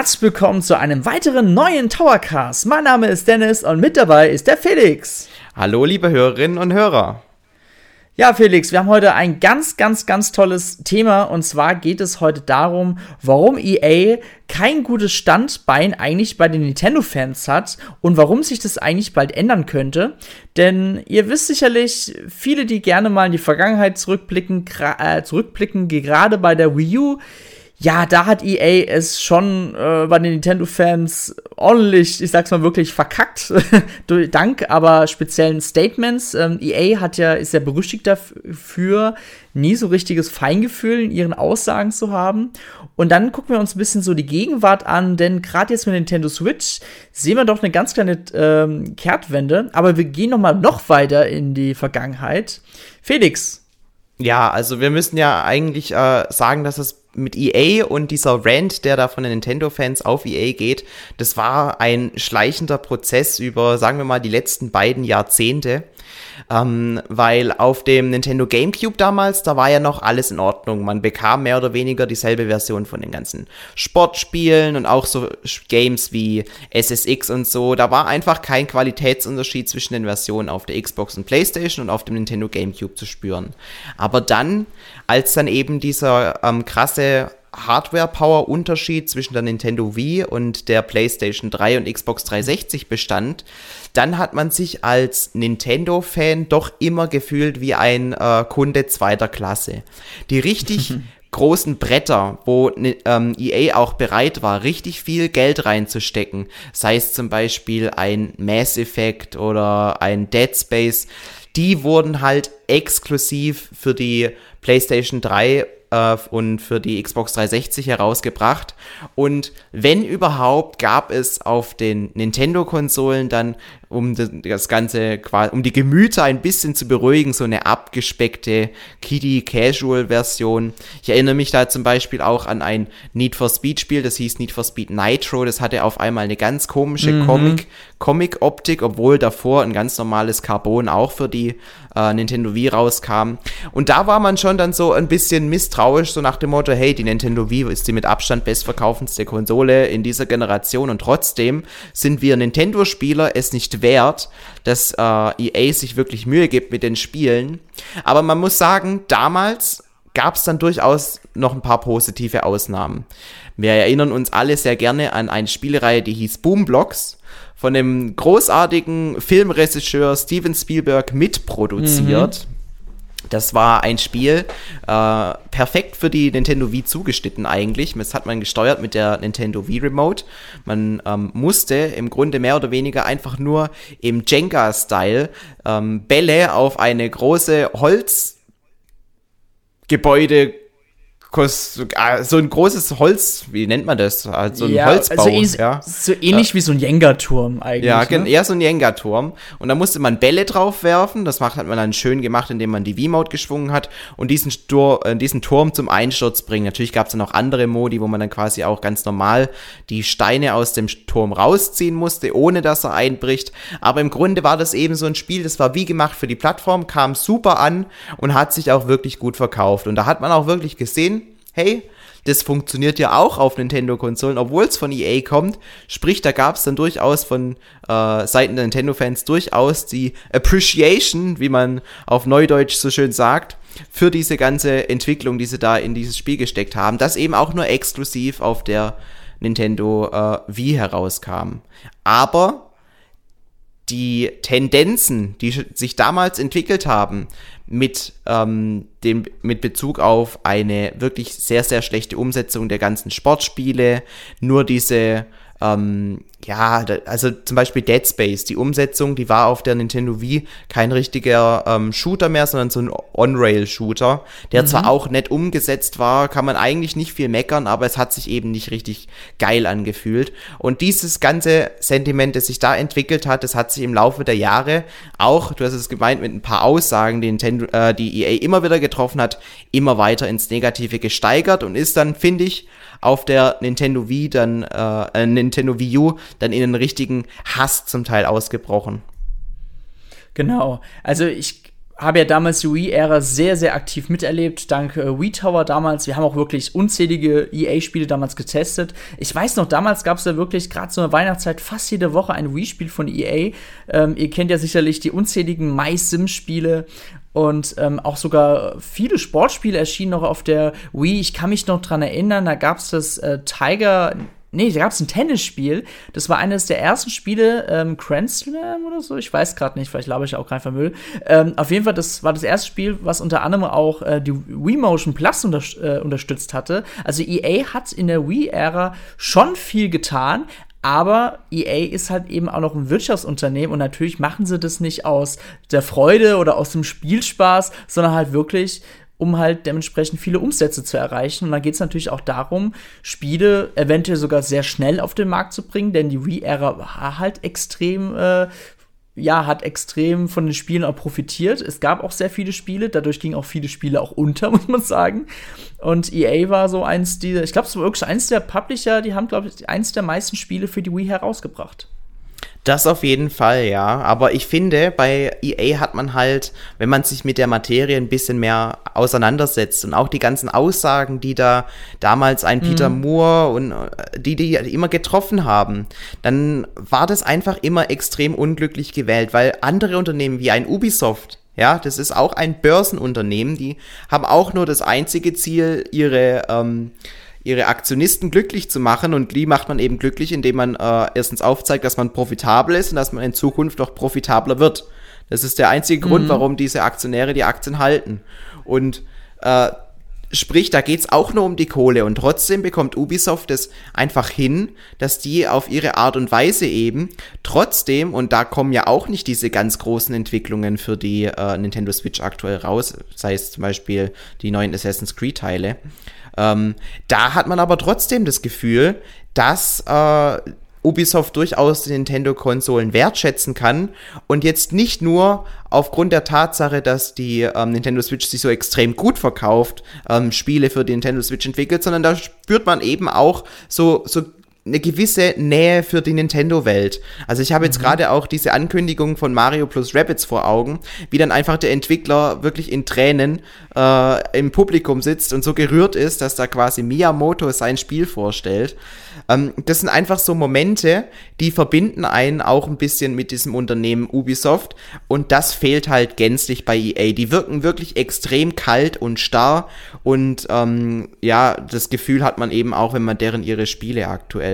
Herzlich willkommen zu einem weiteren neuen Towercast. Mein Name ist Dennis und mit dabei ist der Felix. Hallo, liebe Hörerinnen und Hörer. Ja, Felix, wir haben heute ein ganz, ganz, ganz tolles Thema. Und zwar geht es heute darum, warum EA kein gutes Standbein eigentlich bei den Nintendo-Fans hat und warum sich das eigentlich bald ändern könnte. Denn ihr wisst sicherlich, viele, die gerne mal in die Vergangenheit zurückblicken, äh, zurückblicken, gerade bei der Wii U, ja, da hat EA es schon äh, bei den Nintendo-Fans ordentlich, ich sag's mal wirklich, verkackt. Dank aber speziellen Statements. Ähm, EA hat ja, ist ja berüchtigt dafür, nie so richtiges Feingefühl in ihren Aussagen zu haben. Und dann gucken wir uns ein bisschen so die Gegenwart an, denn gerade jetzt mit Nintendo Switch sehen wir doch eine ganz kleine ähm, Kehrtwende. Aber wir gehen noch mal noch weiter in die Vergangenheit. Felix. Ja, also wir müssen ja eigentlich äh, sagen, dass es mit EA und dieser Rant, der da von den Nintendo-Fans auf EA geht, das war ein schleichender Prozess über, sagen wir mal, die letzten beiden Jahrzehnte. Ähm, weil auf dem Nintendo GameCube damals, da war ja noch alles in Ordnung. Man bekam mehr oder weniger dieselbe Version von den ganzen Sportspielen und auch so Games wie SSX und so. Da war einfach kein Qualitätsunterschied zwischen den Versionen auf der Xbox und PlayStation und auf dem Nintendo GameCube zu spüren. Aber dann, als dann eben dieser ähm, krasse Hardware-Power-Unterschied zwischen der Nintendo Wii und der PlayStation 3 und Xbox 360 bestand, dann hat man sich als Nintendo-Fan doch immer gefühlt wie ein äh, Kunde zweiter Klasse. Die richtig großen Bretter, wo ähm, EA auch bereit war, richtig viel Geld reinzustecken, sei es zum Beispiel ein Mass Effect oder ein Dead Space, die wurden halt exklusiv für die PlayStation 3 äh, und für die Xbox 360 herausgebracht. Und wenn überhaupt, gab es auf den Nintendo-Konsolen dann um das Ganze quasi, um die Gemüter ein bisschen zu beruhigen, so eine abgespeckte Kiddie Casual Version. Ich erinnere mich da zum Beispiel auch an ein Need for Speed Spiel, das hieß Need for Speed Nitro. Das hatte auf einmal eine ganz komische mhm. Comic, Comic Optik, obwohl davor ein ganz normales Carbon auch für die äh, Nintendo Wii rauskam. Und da war man schon dann so ein bisschen misstrauisch, so nach dem Motto, hey, die Nintendo Wii ist die mit Abstand bestverkaufendste Konsole in dieser Generation und trotzdem sind wir Nintendo-Spieler es nicht wert, dass äh, EA sich wirklich Mühe gibt mit den Spielen. Aber man muss sagen, damals gab es dann durchaus noch ein paar positive Ausnahmen. Wir erinnern uns alle sehr gerne an eine Spielreihe, die hieß Boomblocks, von dem großartigen Filmregisseur Steven Spielberg mitproduziert. Mhm. Das war ein Spiel, äh, perfekt für die Nintendo Wii zugeschnitten eigentlich. Das hat man gesteuert mit der Nintendo Wii Remote. Man ähm, musste im Grunde mehr oder weniger einfach nur im Jenga-Style ähm, Bälle auf eine große Holzgebäude so ein großes Holz, wie nennt man das? Also ein ja, Holzbau. Also ja. So ähnlich wie so ein Jenga-Turm eigentlich. Ja, ne? eher so ein Jenga-Turm. Und da musste man Bälle drauf werfen. Das macht, hat man dann schön gemacht, indem man die V-Mode geschwungen hat und diesen, Stur äh, diesen Turm zum Einsturz bringen. Natürlich gab es dann auch andere Modi, wo man dann quasi auch ganz normal die Steine aus dem Turm rausziehen musste, ohne dass er einbricht. Aber im Grunde war das eben so ein Spiel, das war wie gemacht für die Plattform, kam super an und hat sich auch wirklich gut verkauft. Und da hat man auch wirklich gesehen, hey, das funktioniert ja auch auf Nintendo-Konsolen, obwohl es von EA kommt. Sprich, da gab es dann durchaus von äh, Seiten der Nintendo-Fans durchaus die Appreciation, wie man auf Neudeutsch so schön sagt, für diese ganze Entwicklung, die sie da in dieses Spiel gesteckt haben, das eben auch nur exklusiv auf der Nintendo äh, Wii herauskam. Aber die Tendenzen, die sich damals entwickelt haben, mit, ähm, dem, mit Bezug auf eine wirklich sehr, sehr schlechte Umsetzung der ganzen Sportspiele, nur diese ähm, ja, also zum Beispiel Dead Space, die Umsetzung, die war auf der Nintendo Wii kein richtiger ähm, Shooter mehr, sondern so ein On-Rail-Shooter, der mhm. zwar auch nett umgesetzt war, kann man eigentlich nicht viel meckern, aber es hat sich eben nicht richtig geil angefühlt. Und dieses ganze Sentiment, das sich da entwickelt hat, das hat sich im Laufe der Jahre auch, du hast es gemeint, mit ein paar Aussagen, die, Nintendo, äh, die EA immer wieder getroffen hat, immer weiter ins Negative gesteigert und ist dann, finde ich, auf der Nintendo Wii dann, äh, äh, Nintendo Wii U dann in einen richtigen Hass zum Teil ausgebrochen. Genau. Also ich habe ja damals die Wii-Ära sehr, sehr aktiv miterlebt, dank äh, Wii Tower damals. Wir haben auch wirklich unzählige EA-Spiele damals getestet. Ich weiß noch, damals gab es ja wirklich gerade so eine Weihnachtszeit fast jede Woche ein Wii-Spiel von EA. Ähm, ihr kennt ja sicherlich die unzähligen My Sim-Spiele und ähm, auch sogar viele Sportspiele erschienen noch auf der Wii. Ich kann mich noch dran erinnern, da gab es das äh, Tiger Nee, da gab es ein Tennisspiel. Das war eines der ersten Spiele, ähm, Grand Slam oder so. Ich weiß gerade nicht, vielleicht laber ich auch kein Vermüll. Ähm, auf jeden Fall, das war das erste Spiel, was unter anderem auch äh, die Wii Motion Plus unter äh, unterstützt hatte. Also EA hat in der Wii-Ära schon viel getan, aber EA ist halt eben auch noch ein Wirtschaftsunternehmen und natürlich machen sie das nicht aus der Freude oder aus dem Spielspaß, sondern halt wirklich um halt dementsprechend viele Umsätze zu erreichen. Und dann geht es natürlich auch darum, Spiele eventuell sogar sehr schnell auf den Markt zu bringen, denn die Wii-Ära war halt extrem äh, ja, hat extrem von den Spielen auch profitiert. Es gab auch sehr viele Spiele, dadurch gingen auch viele Spiele auch unter, muss man sagen. Und EA war so eins dieser, ich glaube, es war wirklich eins der Publisher, die haben, glaube ich, eins der meisten Spiele für die Wii herausgebracht. Das auf jeden Fall, ja. Aber ich finde, bei EA hat man halt, wenn man sich mit der Materie ein bisschen mehr auseinandersetzt und auch die ganzen Aussagen, die da damals ein Peter mhm. Moore und äh, die, die immer getroffen haben, dann war das einfach immer extrem unglücklich gewählt, weil andere Unternehmen wie ein Ubisoft, ja, das ist auch ein Börsenunternehmen, die haben auch nur das einzige Ziel, ihre ähm, ihre Aktionisten glücklich zu machen. Und die macht man eben glücklich, indem man äh, erstens aufzeigt, dass man profitabel ist und dass man in Zukunft noch profitabler wird. Das ist der einzige Grund, mhm. warum diese Aktionäre die Aktien halten. Und äh, Sprich, da geht's auch nur um die Kohle und trotzdem bekommt Ubisoft es einfach hin, dass die auf ihre Art und Weise eben trotzdem, und da kommen ja auch nicht diese ganz großen Entwicklungen für die äh, Nintendo Switch aktuell raus, sei es zum Beispiel die neuen Assassin's Creed Teile, ähm, da hat man aber trotzdem das Gefühl, dass äh, Ubisoft durchaus die Nintendo-Konsolen wertschätzen kann und jetzt nicht nur aufgrund der Tatsache, dass die ähm, Nintendo Switch sich so extrem gut verkauft, ähm, Spiele für die Nintendo Switch entwickelt, sondern da spürt man eben auch so, so eine gewisse Nähe für die Nintendo-Welt. Also ich habe jetzt mhm. gerade auch diese Ankündigung von Mario plus Rabbits vor Augen, wie dann einfach der Entwickler wirklich in Tränen äh, im Publikum sitzt und so gerührt ist, dass da quasi Miyamoto sein Spiel vorstellt. Ähm, das sind einfach so Momente, die verbinden einen auch ein bisschen mit diesem Unternehmen Ubisoft und das fehlt halt gänzlich bei EA. Die wirken wirklich extrem kalt und starr und ähm, ja, das Gefühl hat man eben auch, wenn man deren ihre Spiele aktuell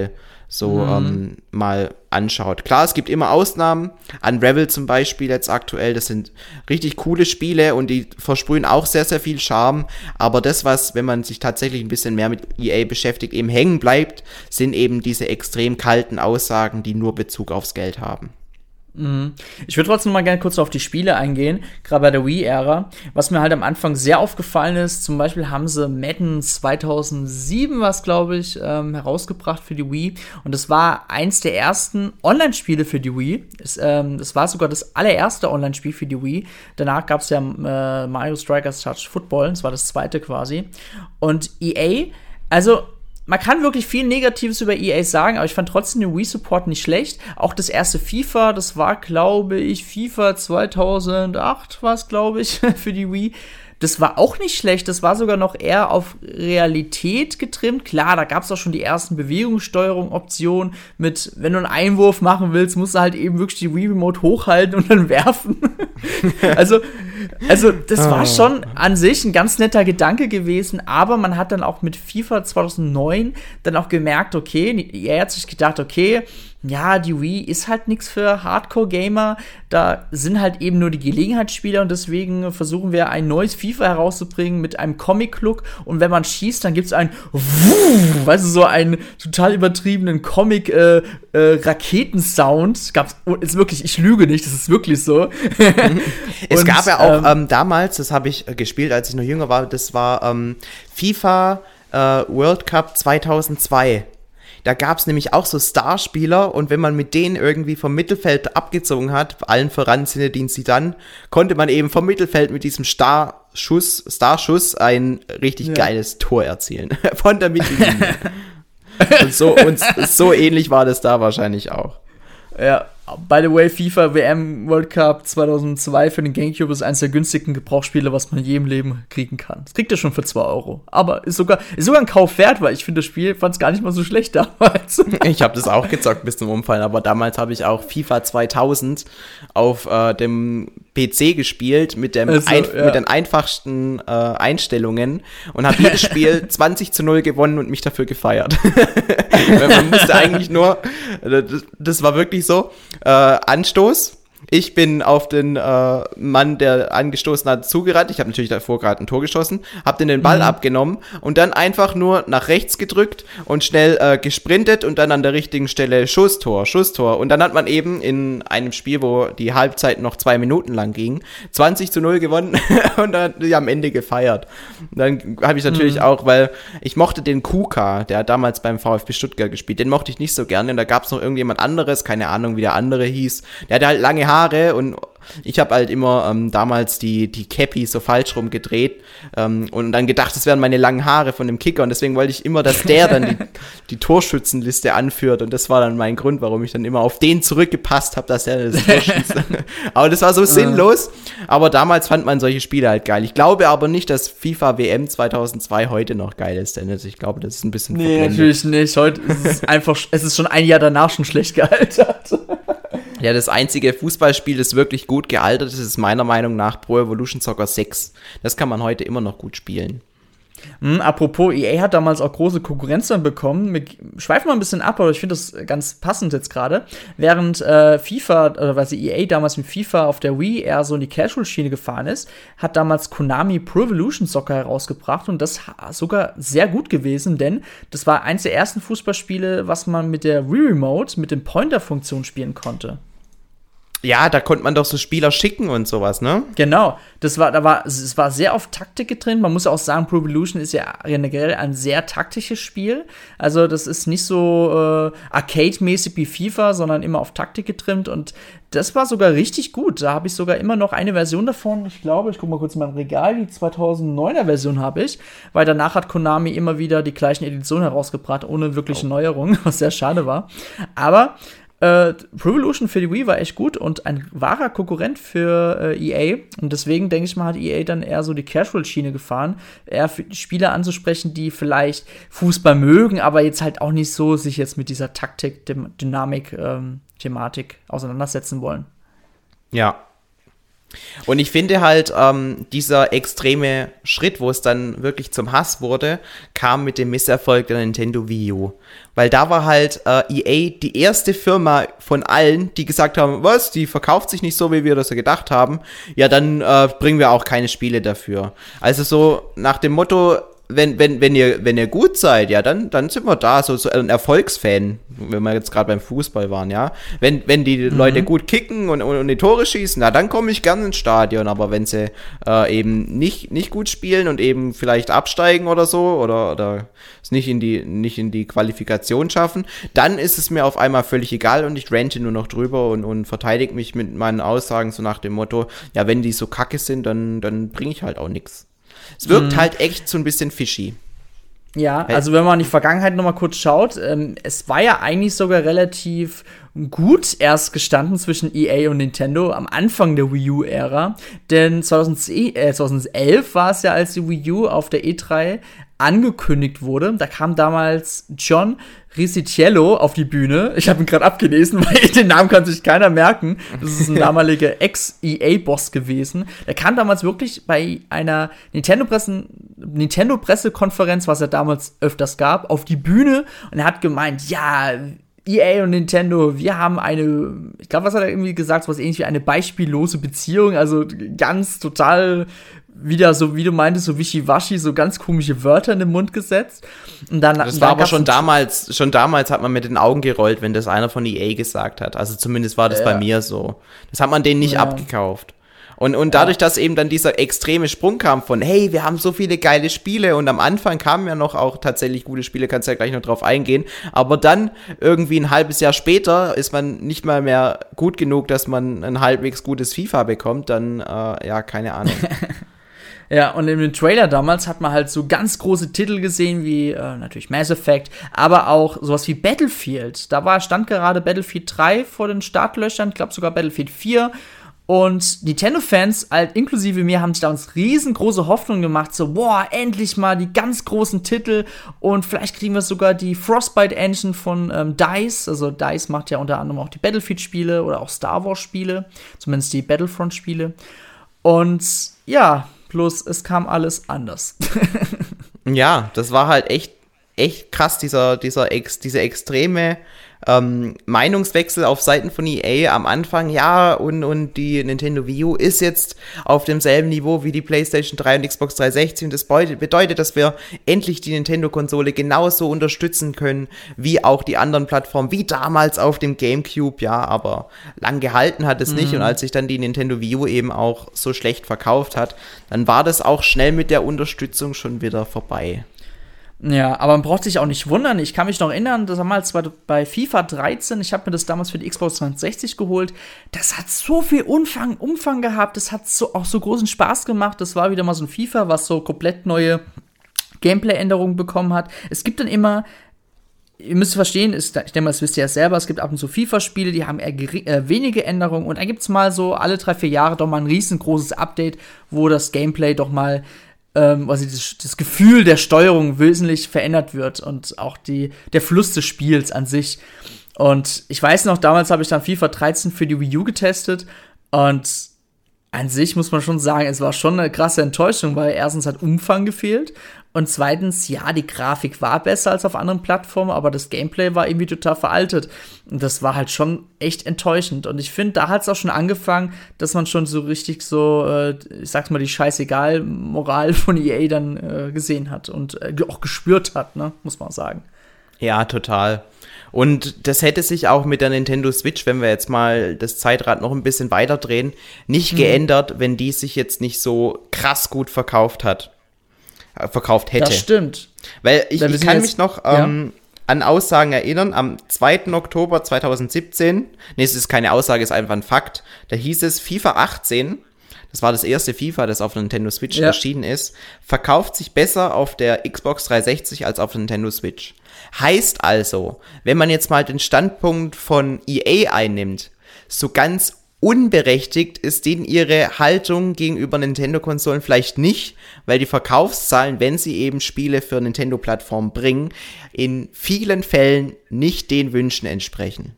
so mhm. ähm, mal anschaut. Klar, es gibt immer Ausnahmen. Unravel zum Beispiel jetzt aktuell, das sind richtig coole Spiele und die versprühen auch sehr, sehr viel Charme. Aber das, was, wenn man sich tatsächlich ein bisschen mehr mit EA beschäftigt, eben hängen bleibt, sind eben diese extrem kalten Aussagen, die nur Bezug aufs Geld haben. Mhm. Ich würde trotzdem mal gerne kurz auf die Spiele eingehen, gerade bei der Wii-Ära. Was mir halt am Anfang sehr aufgefallen ist, zum Beispiel haben sie Madden 2007, was glaube ich, ähm, herausgebracht für die Wii. Und das war eins der ersten Online-Spiele für die Wii. Es, ähm, das war sogar das allererste Online-Spiel für die Wii. Danach gab es ja äh, Mario Strikers Touch Football, das war das zweite quasi. Und EA, also man kann wirklich viel Negatives über EA sagen, aber ich fand trotzdem den Wii-Support nicht schlecht. Auch das erste FIFA, das war, glaube ich, FIFA 2008 war es, glaube ich, für die Wii. Das war auch nicht schlecht, das war sogar noch eher auf Realität getrimmt. Klar, da gab es auch schon die ersten Bewegungssteuerung-Optionen mit, wenn du einen Einwurf machen willst, musst du halt eben wirklich die Wii-Remote hochhalten und dann werfen. also, also, das war ah. schon an sich ein ganz netter Gedanke gewesen, aber man hat dann auch mit FIFA 2009 dann auch gemerkt, okay, er hat sich gedacht, okay, ja, die Wii ist halt nichts für Hardcore-Gamer. Da sind halt eben nur die Gelegenheitsspieler und deswegen versuchen wir ein neues FIFA herauszubringen mit einem Comic-Look. Und wenn man schießt, dann gibt es einen, weißt du, so einen total übertriebenen Comic-Raketensound. Äh, äh, Gab's, oh, ist wirklich, ich lüge nicht, das ist wirklich so. es und, gab ja auch ähm, ähm, damals, das habe ich äh, gespielt, als ich noch jünger war, das war ähm, FIFA äh, World Cup 2002. Da gab es nämlich auch so Starspieler und wenn man mit denen irgendwie vom Mittelfeld abgezogen hat, allen voran Zinedine dann, konnte man eben vom Mittelfeld mit diesem Starschuss, Starschuss ein richtig ja. geiles Tor erzielen. Von der Mittellinie. und, so, und so ähnlich war das da wahrscheinlich auch. Ja, by the way, FIFA WM World Cup 2002 für den Gamecube ist eines der günstigen Gebrauchsspiele, was man je im Leben kriegen kann. Das kriegt ihr schon für 2 Euro. Aber ist sogar, ist sogar ein Kauf wert, weil ich finde das Spiel fand es gar nicht mal so schlecht damals. Ich habe das auch gezockt bis zum Umfallen, aber damals habe ich auch FIFA 2000 auf äh, dem PC gespielt mit, dem also, ja. mit den einfachsten äh, Einstellungen und habe jedes Spiel 20 zu 0 gewonnen und mich dafür gefeiert. man musste eigentlich nur, das, das war wirklich so, äh, Anstoß, ich bin auf den äh, Mann, der angestoßen hat, zugerannt. Ich habe natürlich davor gerade ein Tor geschossen, habe den den Ball mhm. abgenommen und dann einfach nur nach rechts gedrückt und schnell äh, gesprintet und dann an der richtigen Stelle Schusstor, Schusstor. Und dann hat man eben in einem Spiel, wo die Halbzeit noch zwei Minuten lang ging, 20 zu 0 gewonnen und dann die am Ende gefeiert. Und dann habe ich natürlich mhm. auch, weil ich mochte den Kuka, der hat damals beim VfB Stuttgart gespielt, den mochte ich nicht so gerne. Und da gab es noch irgendjemand anderes, keine Ahnung, wie der andere hieß. Der hatte halt lange Haare Haare und ich habe halt immer ähm, damals die, die Cappy so falsch rum gedreht ähm, und dann gedacht, das wären meine langen Haare von dem Kicker und deswegen wollte ich immer, dass der dann die, die Torschützenliste anführt und das war dann mein Grund, warum ich dann immer auf den zurückgepasst habe, dass er das schießt. aber das war so sinnlos, aber damals fand man solche Spiele halt geil. Ich glaube aber nicht, dass FIFA WM 2002 heute noch geil ist, Dennis. Ich glaube, das ist ein bisschen Nee, verblendet. natürlich nicht. Heute ist es einfach, es ist schon ein Jahr danach schon schlecht gealtert. Ja, das einzige Fußballspiel, das wirklich gut gealtert ist, ist meiner Meinung nach Pro Evolution Soccer 6. Das kann man heute immer noch gut spielen. Hm, apropos, EA hat damals auch große Konkurrenz dann bekommen. Wir schweifen mal ein bisschen ab, aber ich finde das ganz passend jetzt gerade. Während äh, FIFA, oder sie EA damals mit FIFA auf der Wii eher so in die Casual-Schiene gefahren ist, hat damals Konami Pro Evolution Soccer herausgebracht und das sogar sehr gut gewesen, denn das war eins der ersten Fußballspiele, was man mit der Wii Remote, mit dem Pointer-Funktion spielen konnte. Ja, da konnte man doch so Spieler schicken und sowas, ne? Genau. Das war, da war, es war sehr auf Taktik getrennt. Man muss auch sagen, Pro Evolution ist ja generell ein sehr taktisches Spiel. Also, das ist nicht so äh, Arcade-mäßig wie FIFA, sondern immer auf Taktik getrimmt. Und das war sogar richtig gut. Da habe ich sogar immer noch eine Version davon. Ich glaube, ich gucke mal kurz in mein Regal. Die 2009er Version habe ich. Weil danach hat Konami immer wieder die gleichen Editionen herausgebracht, ohne wirkliche oh. Neuerungen, was sehr schade war. Aber äh, Revolution für die Wii war echt gut und ein wahrer Konkurrent für äh, EA. Und deswegen denke ich mal, hat EA dann eher so die Casual-Schiene gefahren, eher für Spieler anzusprechen, die vielleicht Fußball mögen, aber jetzt halt auch nicht so sich jetzt mit dieser Taktik, Dynamik, ähm, Thematik auseinandersetzen wollen. Ja, und ich finde halt, ähm, dieser extreme Schritt, wo es dann wirklich zum Hass wurde, kam mit dem Misserfolg der Nintendo Wii U. Weil da war halt äh, EA die erste Firma von allen, die gesagt haben, was, die verkauft sich nicht so, wie wir das gedacht haben. Ja, dann äh, bringen wir auch keine Spiele dafür. Also so nach dem Motto, wenn, wenn, wenn, ihr, wenn ihr gut seid, ja, dann, dann sind wir da, so, so ein Erfolgsfan, wenn wir jetzt gerade beim Fußball waren, ja. Wenn, wenn die mhm. Leute gut kicken und, und, und, die Tore schießen, na, dann komme ich gerne ins Stadion, aber wenn sie äh, eben nicht, nicht gut spielen und eben vielleicht absteigen oder so, oder, oder es nicht in die, nicht in die Qualifikation schaffen, dann ist es mir auf einmal völlig egal und ich rente nur noch drüber und, und verteidige mich mit meinen Aussagen so nach dem Motto, ja, wenn die so kacke sind, dann, dann bringe ich halt auch nichts. Es wirkt mhm. halt echt so ein bisschen fishy. Ja, also wenn man in die Vergangenheit noch mal kurz schaut, ähm, es war ja eigentlich sogar relativ gut erst gestanden zwischen EA und Nintendo am Anfang der Wii U-Ära. Denn 2010, äh, 2011 war es ja, als die Wii U auf der E3 angekündigt wurde. Da kam damals John Risitiello auf die Bühne. Ich habe ihn gerade abgelesen, weil den Namen kann sich keiner merken. Das ist ein damaliger Ex-EA-Boss gewesen. Der kam damals wirklich bei einer Nintendo-Pressekonferenz, was er damals öfters gab, auf die Bühne und er hat gemeint, ja, EA und Nintendo, wir haben eine, ich glaube, was hat er irgendwie gesagt, so was ähnlich wie eine beispiellose Beziehung, also ganz total wieder so, wie du meintest, so wischiwaschi, so ganz komische Wörter in den Mund gesetzt. Und dann, das war aber schon damals, schon damals hat man mit den Augen gerollt, wenn das einer von EA gesagt hat. Also zumindest war das ja. bei mir so. Das hat man denen nicht ja. abgekauft. Und, und dadurch, dass eben dann dieser extreme Sprung kam von, hey, wir haben so viele geile Spiele und am Anfang kamen ja noch auch tatsächlich gute Spiele, kannst ja gleich noch drauf eingehen. Aber dann irgendwie ein halbes Jahr später ist man nicht mal mehr gut genug, dass man ein halbwegs gutes FIFA bekommt, dann, äh, ja, keine Ahnung. Ja, und in dem Trailer damals hat man halt so ganz große Titel gesehen, wie äh, natürlich Mass Effect, aber auch sowas wie Battlefield. Da war, stand gerade Battlefield 3 vor den Startlöchern, ich glaube sogar Battlefield 4. Und Nintendo-Fans, halt inklusive mir, haben sich da uns riesengroße Hoffnungen gemacht, so, boah, endlich mal die ganz großen Titel und vielleicht kriegen wir sogar die Frostbite-Engine von ähm, DICE. Also DICE macht ja unter anderem auch die Battlefield-Spiele oder auch Star Wars-Spiele, zumindest die Battlefront-Spiele. Und ja, bloß es kam alles anders. ja, das war halt echt, echt krass, dieser, dieser Ex, diese extreme ähm, Meinungswechsel auf Seiten von EA am Anfang, ja, und, und die Nintendo Wii U ist jetzt auf demselben Niveau wie die PlayStation 3 und Xbox 360 und das bedeutet, dass wir endlich die Nintendo-Konsole genauso unterstützen können wie auch die anderen Plattformen, wie damals auf dem GameCube, ja, aber lang gehalten hat es mhm. nicht und als sich dann die Nintendo Wii U eben auch so schlecht verkauft hat, dann war das auch schnell mit der Unterstützung schon wieder vorbei. Ja, aber man braucht sich auch nicht wundern. Ich kann mich noch erinnern, das damals war bei FIFA 13, ich habe mir das damals für die Xbox 360 geholt. Das hat so viel Umfang, Umfang gehabt, das hat so, auch so großen Spaß gemacht. Das war wieder mal so ein FIFA, was so komplett neue Gameplay-Änderungen bekommen hat. Es gibt dann immer ihr müsst verstehen, ist, ich denke mal, das wisst ihr ja selber, es gibt ab und zu FIFA-Spiele, die haben eher äh, wenige Änderungen und dann gibt es mal so alle drei, vier Jahre doch mal ein riesengroßes Update, wo das Gameplay doch mal ähm, also das, das Gefühl der Steuerung wesentlich verändert wird und auch die, der Fluss des Spiels an sich. Und ich weiß noch, damals habe ich dann FIFA 13 für die Wii U getestet und an sich muss man schon sagen, es war schon eine krasse Enttäuschung, weil erstens hat Umfang gefehlt und zweitens, ja, die Grafik war besser als auf anderen Plattformen, aber das Gameplay war irgendwie total veraltet. Und das war halt schon echt enttäuschend. Und ich finde, da hat es auch schon angefangen, dass man schon so richtig so, äh, ich sag's mal, die scheißegal Moral von EA dann äh, gesehen hat und äh, auch gespürt hat, ne, muss man sagen. Ja, total. Und das hätte sich auch mit der Nintendo Switch, wenn wir jetzt mal das Zeitrad noch ein bisschen weiter drehen, nicht mhm. geändert, wenn die sich jetzt nicht so krass gut verkauft hat verkauft hätte. Das stimmt. Weil ich, ich kann mich noch ähm, ja. an Aussagen erinnern, am 2. Oktober 2017, nee, es ist keine Aussage, es ist einfach ein Fakt, da hieß es FIFA 18, das war das erste FIFA, das auf Nintendo Switch ja. erschienen ist, verkauft sich besser auf der Xbox 360 als auf Nintendo Switch. Heißt also, wenn man jetzt mal den Standpunkt von EA einnimmt, so ganz unberechtigt ist denen ihre Haltung gegenüber Nintendo-Konsolen vielleicht nicht, weil die Verkaufszahlen, wenn sie eben Spiele für Nintendo-Plattformen bringen, in vielen Fällen nicht den Wünschen entsprechen.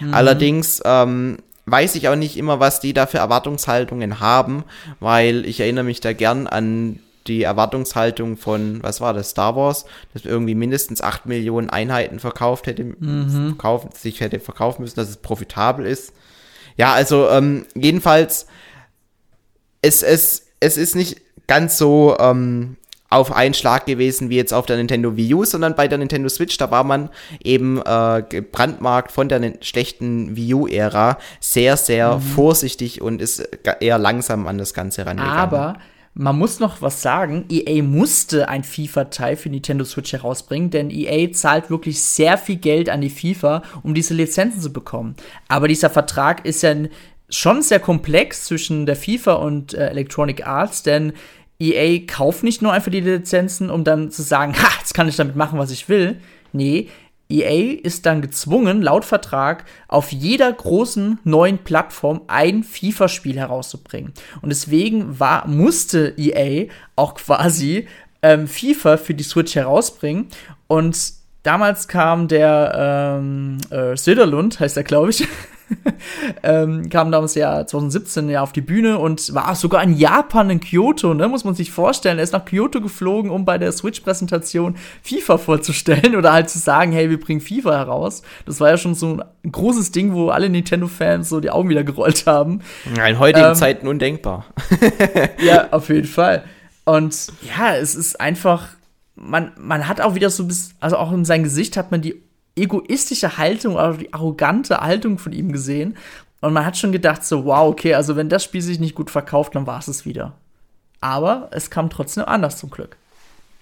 Mhm. Allerdings ähm, weiß ich auch nicht immer, was die da für Erwartungshaltungen haben, weil ich erinnere mich da gern an die Erwartungshaltung von, was war das, Star Wars, das irgendwie mindestens 8 Millionen Einheiten verkauft hätte, mhm. verkaufen, sich hätte verkaufen müssen, dass es profitabel ist. Ja, also ähm, jedenfalls, es, es, es ist nicht ganz so ähm, auf einen Schlag gewesen wie jetzt auf der Nintendo Wii U, sondern bei der Nintendo Switch, da war man eben äh, gebrandmarkt von der schlechten Wii U-Ära sehr, sehr mhm. vorsichtig und ist eher langsam an das Ganze rangegangen. Aber man muss noch was sagen, EA musste ein FIFA-Teil für Nintendo Switch herausbringen, denn EA zahlt wirklich sehr viel Geld an die FIFA, um diese Lizenzen zu bekommen. Aber dieser Vertrag ist ja schon sehr komplex zwischen der FIFA und äh, Electronic Arts, denn EA kauft nicht nur einfach die Lizenzen, um dann zu sagen, ha, jetzt kann ich damit machen, was ich will. Nee, EA ist dann gezwungen, laut Vertrag auf jeder großen neuen Plattform ein FIFA-Spiel herauszubringen. Und deswegen war, musste EA auch quasi ähm, FIFA für die Switch herausbringen. Und damals kam der ähm, äh, Söderlund, heißt er, glaube ich, ähm, kam damals ja 2017 ja auf die Bühne und war sogar in Japan, in Kyoto, ne, muss man sich vorstellen. Er ist nach Kyoto geflogen, um bei der Switch-Präsentation FIFA vorzustellen oder halt zu sagen, hey, wir bringen FIFA heraus. Das war ja schon so ein großes Ding, wo alle Nintendo-Fans so die Augen wieder gerollt haben. In heutigen ähm, Zeiten undenkbar. ja, auf jeden Fall. Und ja, es ist einfach, man, man hat auch wieder so bis, also auch in seinem Gesicht hat man die egoistische Haltung oder die arrogante Haltung von ihm gesehen. Und man hat schon gedacht, so, wow, okay, also wenn das Spiel sich nicht gut verkauft, dann war es es wieder. Aber es kam trotzdem anders zum Glück.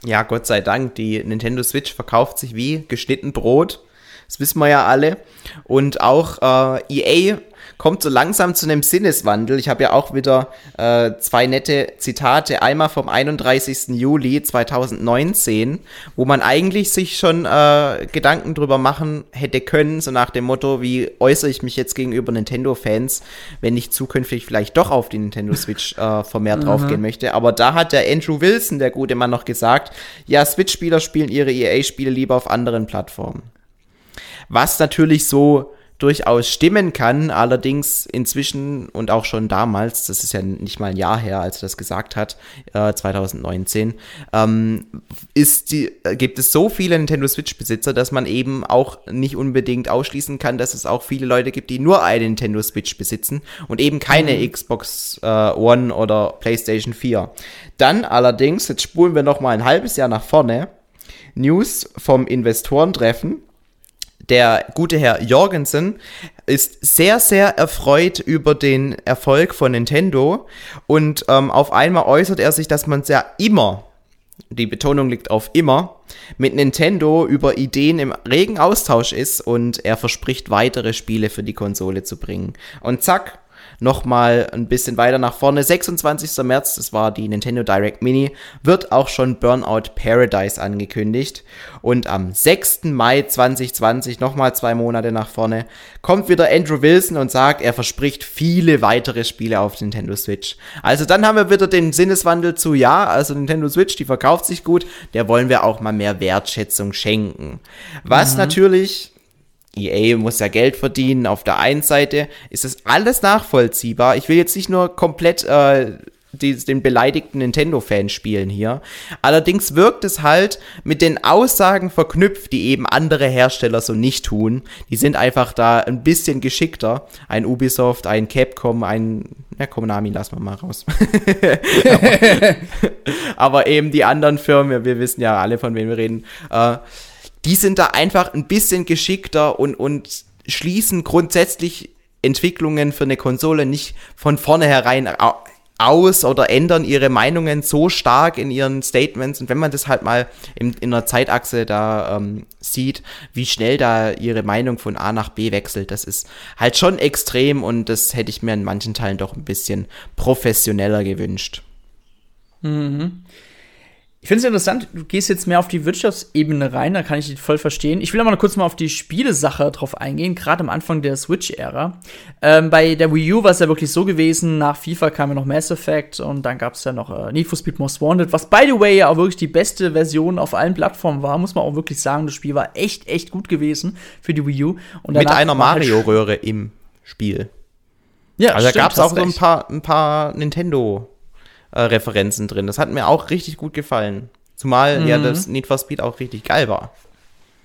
Ja, Gott sei Dank, die Nintendo Switch verkauft sich wie geschnitten Brot. Das wissen wir ja alle. Und auch äh, EA kommt so langsam zu einem Sinneswandel. Ich habe ja auch wieder äh, zwei nette Zitate. Einmal vom 31. Juli 2019, wo man eigentlich sich schon äh, Gedanken drüber machen hätte können, so nach dem Motto, wie äußere ich mich jetzt gegenüber Nintendo-Fans, wenn ich zukünftig vielleicht doch auf die Nintendo Switch äh, vermehrt mhm. draufgehen möchte. Aber da hat der Andrew Wilson, der gute Mann, noch gesagt, ja, Switch-Spieler spielen ihre EA-Spiele lieber auf anderen Plattformen. Was natürlich so durchaus stimmen kann. Allerdings inzwischen und auch schon damals, das ist ja nicht mal ein Jahr her, als er das gesagt hat, äh, 2019, ähm, ist die, äh, gibt es so viele Nintendo Switch-Besitzer, dass man eben auch nicht unbedingt ausschließen kann, dass es auch viele Leute gibt, die nur eine Nintendo Switch besitzen und eben keine mhm. Xbox äh, One oder PlayStation 4. Dann allerdings, jetzt spulen wir noch mal ein halbes Jahr nach vorne, News vom Investorentreffen der gute Herr Jorgensen ist sehr, sehr erfreut über den Erfolg von Nintendo und ähm, auf einmal äußert er sich, dass man ja immer, die Betonung liegt auf immer, mit Nintendo über Ideen im regen Austausch ist und er verspricht weitere Spiele für die Konsole zu bringen. Und zack, nochmal ein bisschen weiter nach vorne. 26. März, das war die Nintendo Direct Mini, wird auch schon Burnout Paradise angekündigt. Und am 6. Mai 2020, nochmal zwei Monate nach vorne, kommt wieder Andrew Wilson und sagt, er verspricht viele weitere Spiele auf Nintendo Switch. Also dann haben wir wieder den Sinneswandel zu, ja, also Nintendo Switch, die verkauft sich gut, der wollen wir auch mal mehr Wertschätzung schenken. Was mhm. natürlich EA muss ja Geld verdienen. Auf der einen Seite ist das alles nachvollziehbar. Ich will jetzt nicht nur komplett äh, die, den beleidigten Nintendo-Fan spielen hier. Allerdings wirkt es halt mit den Aussagen verknüpft, die eben andere Hersteller so nicht tun. Die sind einfach da ein bisschen geschickter. Ein Ubisoft, ein Capcom, ein ja, Konami lassen wir mal raus. aber, aber, eben die anderen Firmen, wir wissen ja alle, von wem wir reden, äh, die sind da einfach ein bisschen geschickter und, und schließen grundsätzlich Entwicklungen für eine Konsole nicht von vornherein aus oder ändern ihre Meinungen so stark in ihren Statements. Und wenn man das halt mal in, in einer Zeitachse da ähm, sieht, wie schnell da ihre Meinung von A nach B wechselt, das ist halt schon extrem und das hätte ich mir in manchen Teilen doch ein bisschen professioneller gewünscht. Mhm. Ich finde es interessant, du gehst jetzt mehr auf die Wirtschaftsebene rein, da kann ich dich voll verstehen. Ich will aber noch kurz mal auf die Spielesache drauf eingehen, gerade am Anfang der Switch-Ära. Ähm, bei der Wii U war es ja wirklich so gewesen, nach FIFA kam ja noch Mass Effect und dann gab es ja noch äh, Need for Speed Most Wanted, was by the way ja auch wirklich die beste Version auf allen Plattformen war, muss man auch wirklich sagen. Das Spiel war echt, echt gut gewesen für die Wii U. Und Mit einer halt Mario-Röhre im Spiel. Ja, also stimmt, da gab es auch so ein paar, ein paar Nintendo- äh, Referenzen drin. Das hat mir auch richtig gut gefallen. Zumal mhm. ja das Need for Speed auch richtig geil war.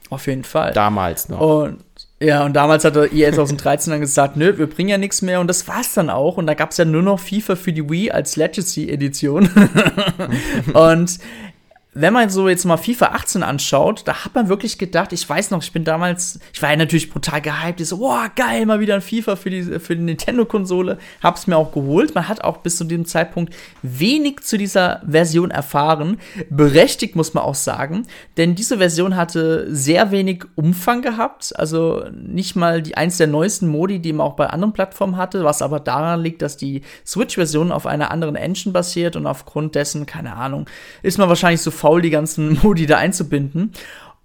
Auf jeden Fall. Damals noch. Und ja, und damals hat EA 2013 dann gesagt, nö, wir bringen ja nichts mehr und das war's dann auch. Und da gab's ja nur noch FIFA für die Wii als Legacy-Edition. und wenn man so jetzt mal FIFA 18 anschaut, da hat man wirklich gedacht, ich weiß noch, ich bin damals, ich war ja natürlich brutal gehypt, ich so, boah, geil, mal wieder ein FIFA für die, für die Nintendo-Konsole, hab's mir auch geholt. Man hat auch bis zu diesem Zeitpunkt wenig zu dieser Version erfahren. Berechtigt muss man auch sagen, denn diese Version hatte sehr wenig Umfang gehabt, also nicht mal die eins der neuesten Modi, die man auch bei anderen Plattformen hatte, was aber daran liegt, dass die Switch-Version auf einer anderen Engine basiert und aufgrund dessen, keine Ahnung, ist man wahrscheinlich so faul, die ganzen Modi da einzubinden.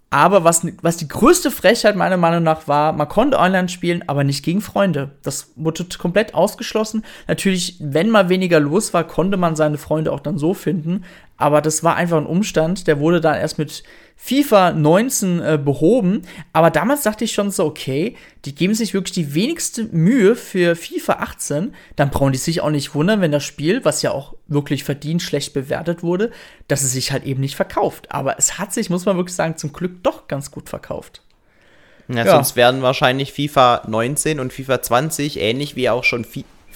Aber was, was die größte Frechheit meiner Meinung nach war, man konnte online spielen, aber nicht gegen Freunde. Das wurde komplett ausgeschlossen. Natürlich, wenn mal weniger los war, konnte man seine Freunde auch dann so finden. Aber das war einfach ein Umstand, der wurde dann erst mit FIFA 19 äh, behoben. Aber damals dachte ich schon so, okay, die geben sich wirklich die wenigste Mühe für FIFA 18. Dann brauchen die sich auch nicht wundern, wenn das Spiel, was ja auch wirklich verdient schlecht bewertet wurde, dass es sich halt eben nicht verkauft. Aber es hat sich, muss man wirklich sagen, zum Glück doch ganz gut verkauft. Ja, ja. sonst werden wahrscheinlich FIFA 19 und FIFA 20 ähnlich wie auch schon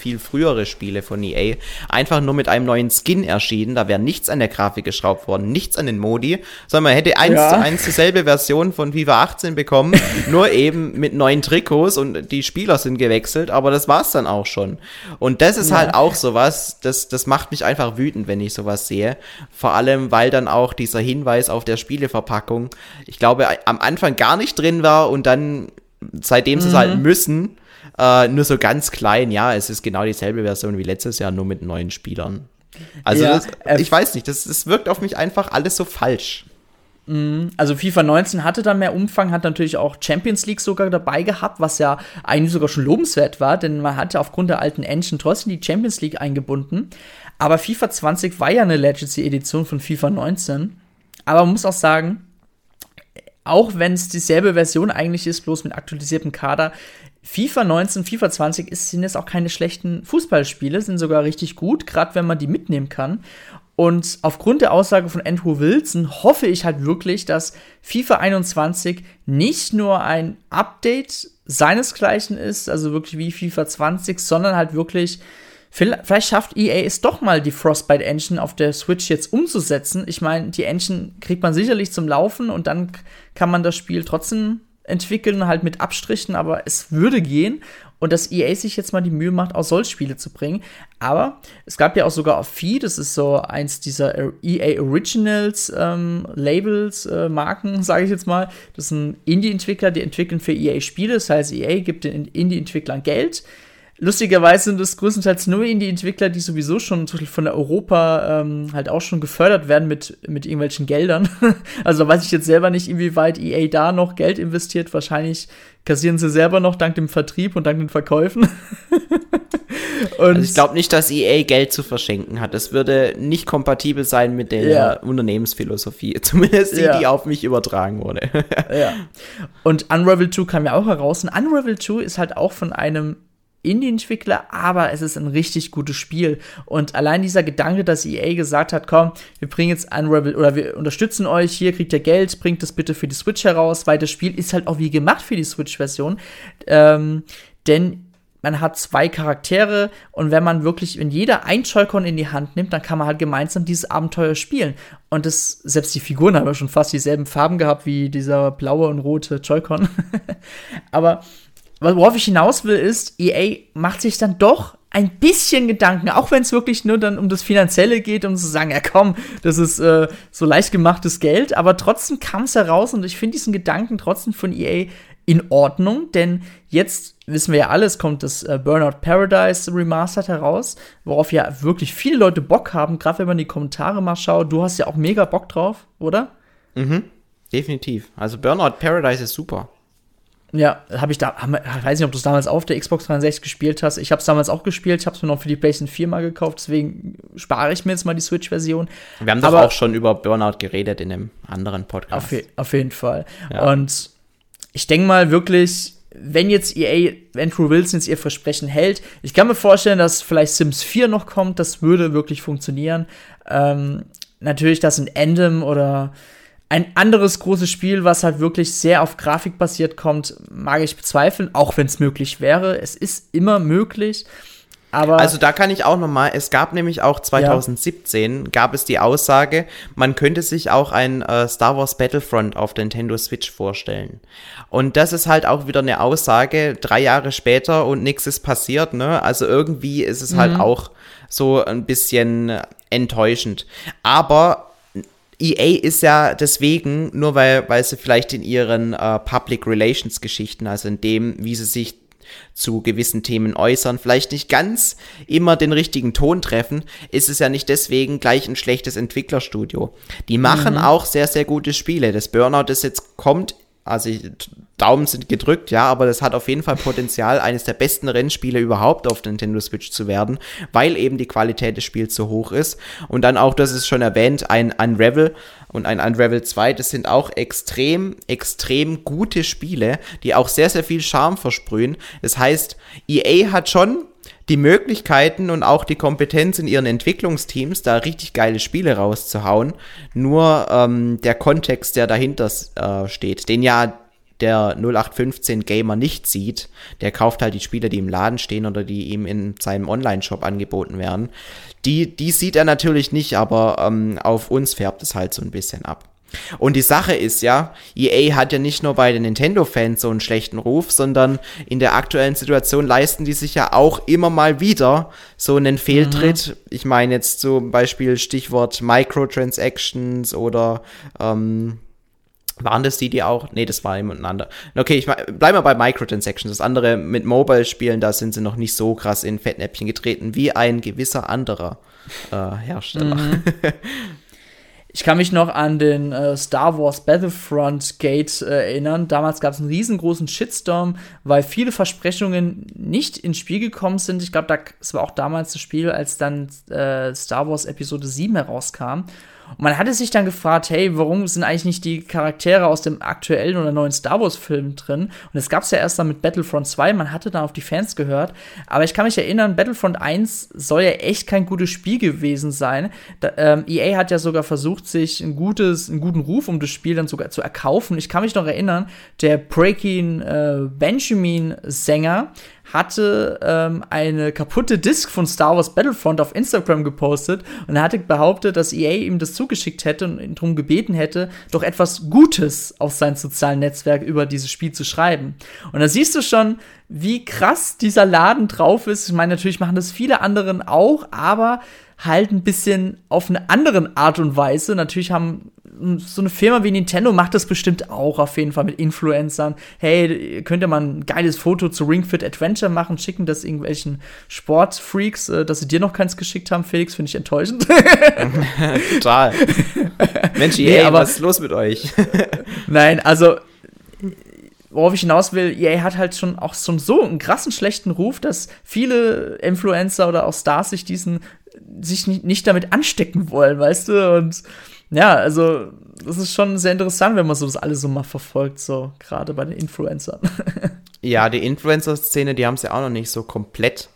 viel frühere Spiele von EA einfach nur mit einem neuen Skin erschienen. Da wäre nichts an der Grafik geschraubt worden, nichts an den Modi, sondern man hätte eins ja. zu eins dieselbe Version von FIFA 18 bekommen, nur eben mit neuen Trikots und die Spieler sind gewechselt, aber das war's dann auch schon. Und das ist ja. halt auch sowas, das, das macht mich einfach wütend, wenn ich sowas sehe. Vor allem, weil dann auch dieser Hinweis auf der Spieleverpackung, ich glaube, am Anfang gar nicht drin war und dann, seitdem mhm. sie es halt mhm. müssen, äh, nur so ganz klein. Ja, es ist genau dieselbe Version wie letztes Jahr, nur mit neuen Spielern. Also ja, das, äh, ich weiß nicht, das, das wirkt auf mich einfach alles so falsch. Mhm. Also FIFA 19 hatte da mehr Umfang, hat natürlich auch Champions League sogar dabei gehabt, was ja eigentlich sogar schon lobenswert war, denn man hatte aufgrund der alten Engine trotzdem die Champions League eingebunden. Aber FIFA 20 war ja eine Legacy-Edition von FIFA 19. Aber man muss auch sagen, auch wenn es dieselbe Version eigentlich ist, bloß mit aktualisiertem Kader, FIFA 19, FIFA 20 ist, sind jetzt auch keine schlechten Fußballspiele, sind sogar richtig gut, gerade wenn man die mitnehmen kann. Und aufgrund der Aussage von Andrew Wilson hoffe ich halt wirklich, dass FIFA 21 nicht nur ein Update seinesgleichen ist, also wirklich wie FIFA 20, sondern halt wirklich, vielleicht schafft EA es doch mal, die Frostbite Engine auf der Switch jetzt umzusetzen. Ich meine, die Engine kriegt man sicherlich zum Laufen und dann kann man das Spiel trotzdem entwickeln, halt mit Abstrichen, aber es würde gehen und dass EA sich jetzt mal die Mühe macht, auch solche Spiele zu bringen. Aber es gab ja auch sogar auf Fee, das ist so eins dieser EA Originals ähm, Labels, äh, Marken, sage ich jetzt mal. Das sind Indie-Entwickler, die entwickeln für EA Spiele. Das heißt, EA gibt den Indie-Entwicklern Geld Lustigerweise sind es größtenteils nur Indie-Entwickler, die sowieso schon von der Europa ähm, halt auch schon gefördert werden mit, mit irgendwelchen Geldern. also da weiß ich jetzt selber nicht, inwieweit EA da noch Geld investiert. Wahrscheinlich kassieren sie selber noch dank dem Vertrieb und dank den Verkäufen. also ich glaube nicht, dass EA Geld zu verschenken hat. Das würde nicht kompatibel sein mit der ja. Unternehmensphilosophie. Zumindest die, ja. die auf mich übertragen wurde. ja. Und Unravel 2 kam ja auch heraus. Und Unravel 2 ist halt auch von einem Indie-Entwickler, aber es ist ein richtig gutes Spiel. Und allein dieser Gedanke, dass EA gesagt hat, komm, wir bringen jetzt Unravel oder wir unterstützen euch, hier kriegt ihr Geld, bringt das bitte für die Switch heraus, weil das Spiel ist halt auch wie gemacht für die Switch-Version. Ähm, denn man hat zwei Charaktere und wenn man wirklich, wenn jeder ein Joy-Con in die Hand nimmt, dann kann man halt gemeinsam dieses Abenteuer spielen. Und das, selbst die Figuren haben ja schon fast dieselben Farben gehabt wie dieser blaue und rote Joy-Con. Aber worauf ich hinaus will, ist, EA macht sich dann doch ein bisschen Gedanken, auch wenn es wirklich nur dann um das Finanzielle geht, um zu sagen, ja komm, das ist äh, so leicht gemachtes Geld, aber trotzdem kam es heraus und ich finde diesen Gedanken trotzdem von EA in Ordnung, denn jetzt wissen wir ja alles, kommt das äh, Burnout Paradise Remastered heraus, worauf ja wirklich viele Leute Bock haben, gerade wenn man die Kommentare mal schaut. Du hast ja auch mega Bock drauf, oder? Mhm, definitiv. Also Burnout Paradise ist super. Ja, habe ich da, ich weiß nicht, ob du es damals auf der Xbox 360 gespielt hast. Ich habe es damals auch gespielt. Ich habe es mir noch für die PlayStation 4 mal gekauft. Deswegen spare ich mir jetzt mal die Switch-Version. Wir haben doch Aber auch schon über Burnout geredet in einem anderen Podcast. Auf, auf jeden Fall. Ja. Und ich denke mal wirklich, wenn jetzt EA, Andrew Wilson jetzt ihr Versprechen hält, ich kann mir vorstellen, dass vielleicht Sims 4 noch kommt. Das würde wirklich funktionieren. Ähm, natürlich, dass ein Endem oder ein anderes großes Spiel, was halt wirklich sehr auf Grafik basiert kommt, mag ich bezweifeln, auch wenn es möglich wäre. Es ist immer möglich. Aber also da kann ich auch noch mal, es gab nämlich auch 2017 ja. gab es die Aussage, man könnte sich auch ein äh, Star Wars Battlefront auf der Nintendo Switch vorstellen. Und das ist halt auch wieder eine Aussage, drei Jahre später und nichts ist passiert, ne? Also irgendwie ist es halt mhm. halt auch so ein bisschen enttäuschend. Aber EA ist ja deswegen, nur weil, weil sie vielleicht in ihren äh, Public Relations Geschichten, also in dem, wie sie sich zu gewissen Themen äußern, vielleicht nicht ganz immer den richtigen Ton treffen, ist es ja nicht deswegen gleich ein schlechtes Entwicklerstudio. Die machen mhm. auch sehr, sehr gute Spiele. Das Burnout, das jetzt kommt, also Daumen sind gedrückt, ja, aber das hat auf jeden Fall Potenzial, eines der besten Rennspiele überhaupt auf der Nintendo Switch zu werden, weil eben die Qualität des Spiels so hoch ist. Und dann auch, das ist schon erwähnt, ein Unravel und ein Unravel 2, das sind auch extrem, extrem gute Spiele, die auch sehr, sehr viel Charme versprühen. Das heißt, EA hat schon die Möglichkeiten und auch die Kompetenz in ihren Entwicklungsteams, da richtig geile Spiele rauszuhauen. Nur ähm, der Kontext, der dahinter äh, steht, den ja der 0815 Gamer nicht sieht, der kauft halt die Spiele, die im Laden stehen oder die ihm in seinem Online-Shop angeboten werden. Die, die sieht er natürlich nicht, aber ähm, auf uns färbt es halt so ein bisschen ab. Und die Sache ist ja, EA hat ja nicht nur bei den Nintendo-Fans so einen schlechten Ruf, sondern in der aktuellen Situation leisten die sich ja auch immer mal wieder so einen Fehltritt. Mhm. Ich meine jetzt zum Beispiel Stichwort Microtransactions oder ähm, Waren das die, die auch? Nee, das war jemand anderer. Okay, ich bleib mal bei Microtransactions. Das andere mit Mobile-Spielen, da sind sie noch nicht so krass in Fettnäpfchen getreten wie ein gewisser anderer äh, Hersteller. Mhm. Ich kann mich noch an den äh, Star Wars Battlefront Gate äh, erinnern. Damals gab es einen riesengroßen Shitstorm, weil viele Versprechungen nicht ins Spiel gekommen sind. Ich glaube, das war auch damals das Spiel, als dann äh, Star Wars Episode 7 herauskam. Und man hatte sich dann gefragt, hey, warum sind eigentlich nicht die Charaktere aus dem aktuellen oder neuen Star Wars-Film drin? Und das gab es ja erst dann mit Battlefront 2, man hatte da auf die Fans gehört. Aber ich kann mich erinnern, Battlefront 1 soll ja echt kein gutes Spiel gewesen sein. Da, ähm, EA hat ja sogar versucht, sich ein gutes, einen guten Ruf um das Spiel dann sogar zu erkaufen. Ich kann mich noch erinnern, der Breaking äh, Benjamin-Sänger hatte ähm, eine kaputte Disk von Star Wars Battlefront auf Instagram gepostet und er hatte behauptet, dass EA ihm das zugeschickt hätte und ihn darum gebeten hätte, doch etwas Gutes auf sein sozialen Netzwerk über dieses Spiel zu schreiben. Und da siehst du schon, wie krass dieser Laden drauf ist. Ich meine, natürlich machen das viele anderen auch, aber halt ein bisschen auf eine andere Art und Weise. Natürlich haben so eine Firma wie Nintendo macht das bestimmt auch auf jeden Fall mit Influencern. Hey, könnt ihr mal ein geiles Foto zu Ring Fit Adventure machen, schicken das irgendwelchen Sportfreaks, äh, dass sie dir noch keins geschickt haben, Felix, finde ich enttäuschend. Total. Mensch, nee, aber, was ist los mit euch? Nein, also worauf ich hinaus will, EA hat halt schon auch schon so einen krassen schlechten Ruf, dass viele Influencer oder auch Stars sich diesen sich nicht damit anstecken wollen, weißt du? Und ja, also das ist schon sehr interessant, wenn man so das alles so mal verfolgt, so gerade bei den Influencern. ja, die Influencer-Szene, die haben es ja auch noch nicht so komplett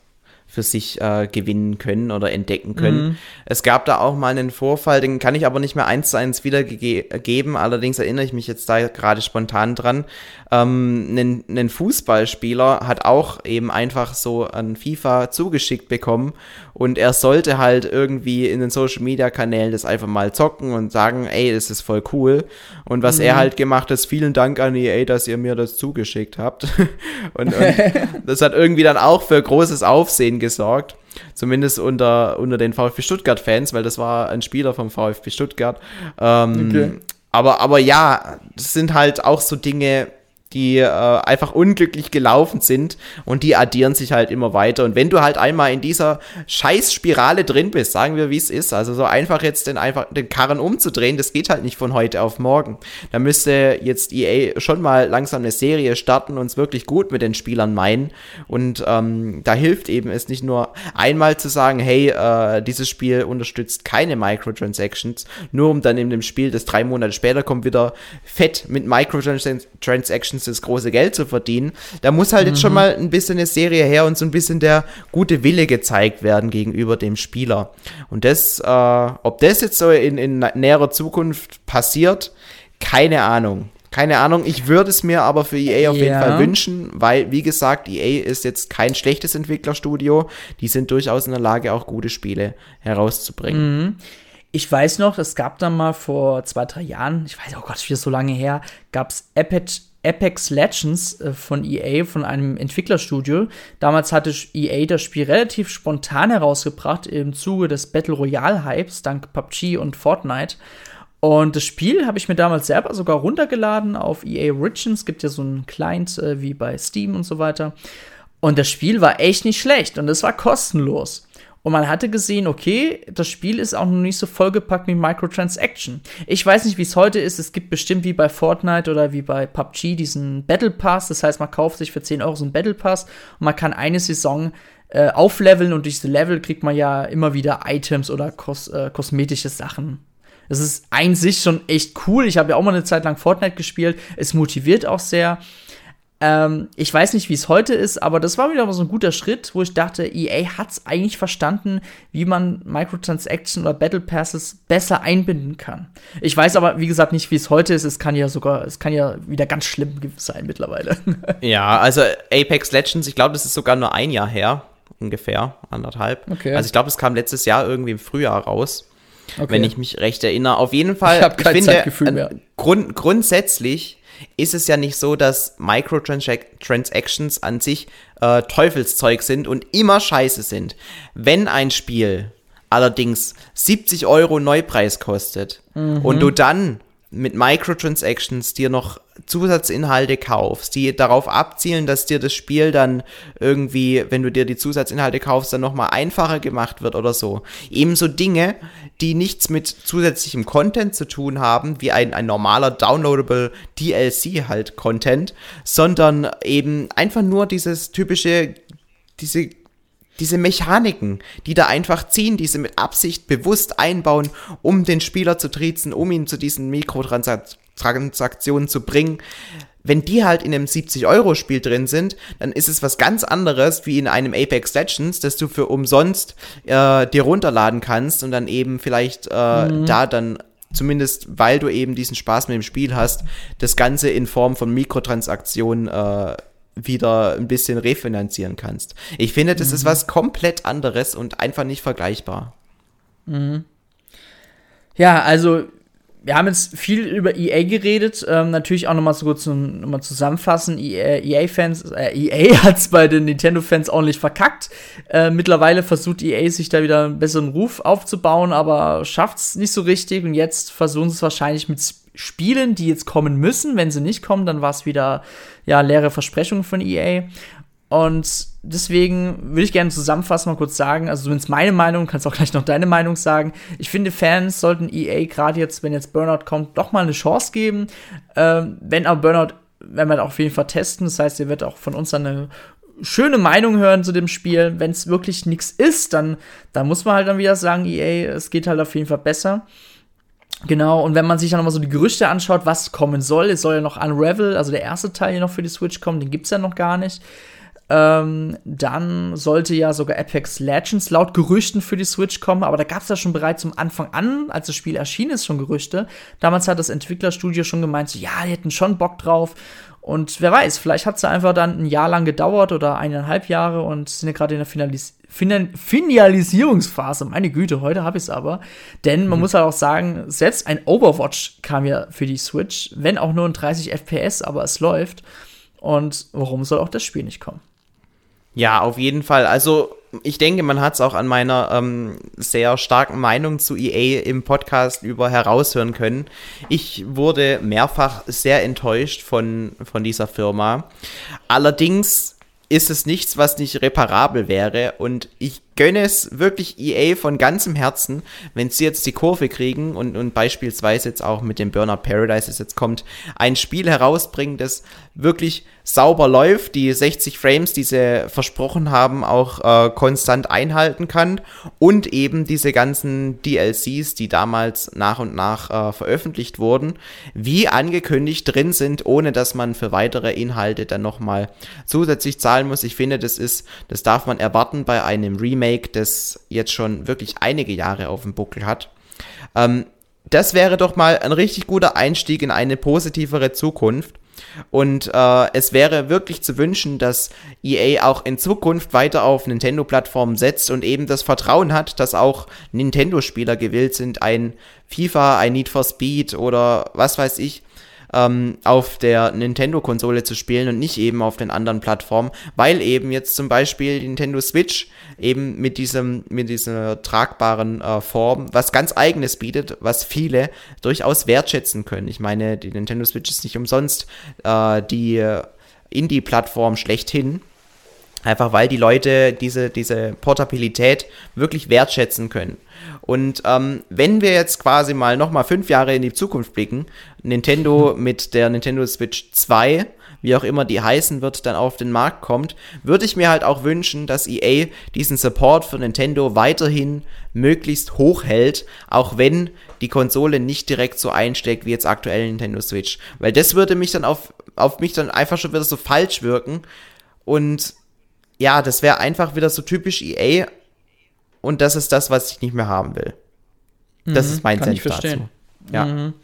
für sich äh, gewinnen können oder entdecken können. Mhm. Es gab da auch mal einen Vorfall, den kann ich aber nicht mehr eins zu eins wiedergeben, allerdings erinnere ich mich jetzt da gerade spontan dran. Ähm, ein, ein Fußballspieler hat auch eben einfach so an FIFA zugeschickt bekommen und er sollte halt irgendwie in den Social Media Kanälen das einfach mal zocken und sagen, ey, das ist voll cool. Und was mhm. er halt gemacht hat, vielen Dank an EA, dass ihr mir das zugeschickt habt. und, und das hat irgendwie dann auch für großes Aufsehen gesorgt. Zumindest unter, unter den VfB Stuttgart-Fans, weil das war ein Spieler vom VfB Stuttgart. Ähm, okay. aber, aber ja, das sind halt auch so Dinge, die äh, einfach unglücklich gelaufen sind und die addieren sich halt immer weiter. Und wenn du halt einmal in dieser Scheißspirale drin bist, sagen wir, wie es ist, also so einfach jetzt den, einfach den Karren umzudrehen, das geht halt nicht von heute auf morgen. Da müsste jetzt EA schon mal langsam eine Serie starten und es wirklich gut mit den Spielern meinen. Und ähm, da hilft eben es nicht nur einmal zu sagen, hey, äh, dieses Spiel unterstützt keine Microtransactions, nur um dann in dem Spiel, das drei Monate später kommt, wieder fett mit Microtransactions das große Geld zu verdienen. Da muss halt mhm. jetzt schon mhm. mal ein bisschen eine Serie her und so ein bisschen der gute Wille gezeigt werden gegenüber dem Spieler. Und das, äh, ob das jetzt so in, in näherer Zukunft passiert, keine Ahnung. Keine Ahnung, ich würde es mir aber für EA auf ja. jeden Fall wünschen, weil, wie gesagt, EA ist jetzt kein schlechtes Entwicklerstudio. Die sind durchaus in der Lage, auch gute Spiele herauszubringen. Mhm. Ich weiß noch, es gab dann mal vor zwei, drei Jahren, ich weiß, oh Gott, wieder so lange her, gab es Apex, Apex Legends äh, von EA, von einem Entwicklerstudio. Damals hatte EA das Spiel relativ spontan herausgebracht im Zuge des Battle Royale Hypes, dank PUBG und Fortnite. Und das Spiel habe ich mir damals selber sogar runtergeladen auf EA Origins. Gibt ja so einen Client äh, wie bei Steam und so weiter. Und das Spiel war echt nicht schlecht und es war kostenlos. Und man hatte gesehen, okay, das Spiel ist auch noch nicht so vollgepackt mit Microtransaction. Ich weiß nicht, wie es heute ist. Es gibt bestimmt wie bei Fortnite oder wie bei PUBG diesen Battle Pass. Das heißt, man kauft sich für 10 Euro so einen Battle Pass und man kann eine Saison äh, aufleveln und durch diese Level kriegt man ja immer wieder Items oder kos äh, kosmetische Sachen. Das ist ein sich schon echt cool. Ich habe ja auch mal eine Zeit lang Fortnite gespielt. Es motiviert auch sehr. Ähm, ich weiß nicht, wie es heute ist, aber das war wieder so ein guter Schritt, wo ich dachte, EA hat es eigentlich verstanden, wie man Microtransaction oder Battle Passes besser einbinden kann. Ich weiß aber, wie gesagt, nicht, wie es heute ist. Es kann ja sogar, es kann ja wieder ganz schlimm sein mittlerweile. Ja, also Apex Legends, ich glaube, das ist sogar nur ein Jahr her, ungefähr, anderthalb. Okay. Also ich glaube, es kam letztes Jahr irgendwie im Frühjahr raus. Okay. Wenn ich mich recht erinnere. Auf jeden Fall, ich, ich finde, Zeitgefühl mehr. Grund, grundsätzlich ist es ja nicht so, dass Microtransactions an sich äh, Teufelszeug sind und immer scheiße sind. Wenn ein Spiel allerdings 70 Euro Neupreis kostet mhm. und du dann mit Microtransactions dir noch Zusatzinhalte kaufst, die darauf abzielen, dass dir das Spiel dann irgendwie, wenn du dir die Zusatzinhalte kaufst, dann nochmal einfacher gemacht wird oder so. Ebenso Dinge, die nichts mit zusätzlichem Content zu tun haben, wie ein, ein normaler downloadable DLC halt Content, sondern eben einfach nur dieses typische, diese diese Mechaniken, die da einfach ziehen, diese mit Absicht bewusst einbauen, um den Spieler zu triezen, um ihn zu diesen Mikrotransaktionen zu bringen. Wenn die halt in einem 70-Euro-Spiel drin sind, dann ist es was ganz anderes wie in einem Apex Legends, das du für umsonst äh, dir runterladen kannst und dann eben vielleicht äh, mhm. da dann zumindest weil du eben diesen Spaß mit dem Spiel hast, das Ganze in Form von Mikrotransaktionen äh, wieder ein bisschen refinanzieren kannst. Ich finde, das mhm. ist was komplett anderes und einfach nicht vergleichbar. Mhm. Ja, also wir haben jetzt viel über EA geredet. Ähm, natürlich auch nochmal so kurz zum, nochmal zusammenfassen. EA-Fans, äh, EA hat es bei den Nintendo-Fans ordentlich verkackt. Äh, mittlerweile versucht EA sich da wieder einen besseren Ruf aufzubauen, aber schafft es nicht so richtig. Und jetzt versuchen sie es wahrscheinlich mit Spielen, die jetzt kommen müssen. Wenn sie nicht kommen, dann war es wieder ja leere Versprechungen von EA. Und deswegen würde ich gerne zusammenfassen, mal kurz sagen, also zumindest meine Meinung, kannst auch gleich noch deine Meinung sagen. Ich finde, Fans sollten EA gerade jetzt, wenn jetzt Burnout kommt, doch mal eine Chance geben. Ähm, wenn aber Burnout, werden wir auf jeden Fall testen. Das heißt, ihr werdet auch von uns dann eine schöne Meinung hören zu dem Spiel. Wenn es wirklich nichts ist, dann, dann muss man halt dann wieder sagen, EA, es geht halt auf jeden Fall besser. Genau, und wenn man sich dann nochmal so die Gerüchte anschaut, was kommen soll, es soll ja noch Unravel, also der erste Teil hier noch für die Switch kommen, den gibt's ja noch gar nicht. Ähm, dann sollte ja sogar Apex Legends laut Gerüchten für die Switch kommen, aber da gab's ja schon bereits zum Anfang an, als das Spiel erschienen ist, schon Gerüchte. Damals hat das Entwicklerstudio schon gemeint, so, ja, die hätten schon Bock drauf. Und wer weiß, vielleicht hat's ja einfach dann ein Jahr lang gedauert oder eineinhalb Jahre und sind ja gerade in der Finalis Finalisierungsphase. Meine Güte, heute habe ich es aber. Denn man mhm. muss halt auch sagen, selbst ein Overwatch kam ja für die Switch, wenn auch nur in 30 FPS, aber es läuft. Und warum soll auch das Spiel nicht kommen? Ja, auf jeden Fall. Also ich denke, man hat es auch an meiner ähm, sehr starken Meinung zu EA im Podcast über heraushören können. Ich wurde mehrfach sehr enttäuscht von, von dieser Firma. Allerdings ist es nichts, was nicht reparabel wäre. Und ich gönne es wirklich EA von ganzem Herzen, wenn sie jetzt die Kurve kriegen und, und beispielsweise jetzt auch mit dem Burnout Paradise, das jetzt kommt, ein Spiel herausbringen, das wirklich sauber läuft, die 60 Frames, die sie versprochen haben, auch äh, konstant einhalten kann und eben diese ganzen DLCs, die damals nach und nach äh, veröffentlicht wurden, wie angekündigt drin sind, ohne dass man für weitere Inhalte dann nochmal zusätzlich zahlen muss. Ich finde, das ist, das darf man erwarten bei einem Remake, das jetzt schon wirklich einige Jahre auf dem Buckel hat. Ähm, das wäre doch mal ein richtig guter Einstieg in eine positivere Zukunft. Und äh, es wäre wirklich zu wünschen, dass EA auch in Zukunft weiter auf Nintendo-Plattformen setzt und eben das Vertrauen hat, dass auch Nintendo-Spieler gewillt sind, ein FIFA, ein Need for Speed oder was weiß ich, ähm, auf der Nintendo-Konsole zu spielen und nicht eben auf den anderen Plattformen, weil eben jetzt zum Beispiel die Nintendo Switch eben mit diesem, mit dieser tragbaren äh, Form was ganz eigenes bietet, was viele durchaus wertschätzen können. Ich meine, die Nintendo Switch ist nicht umsonst äh, die Indie-Plattform schlechthin. Einfach weil die Leute diese, diese Portabilität wirklich wertschätzen können. Und ähm, wenn wir jetzt quasi mal nochmal fünf Jahre in die Zukunft blicken, Nintendo mit der Nintendo Switch 2, wie auch immer die heißen wird, dann auf den Markt kommt, würde ich mir halt auch wünschen, dass EA diesen Support für Nintendo weiterhin möglichst hoch hält, auch wenn die Konsole nicht direkt so einsteckt wie jetzt aktuell Nintendo Switch. Weil das würde mich dann auf, auf mich dann einfach schon wieder so falsch wirken. Und ja, das wäre einfach wieder so typisch EA, und das ist das, was ich nicht mehr haben will. Das mhm, ist mein Senf dazu. Ja. Mhm.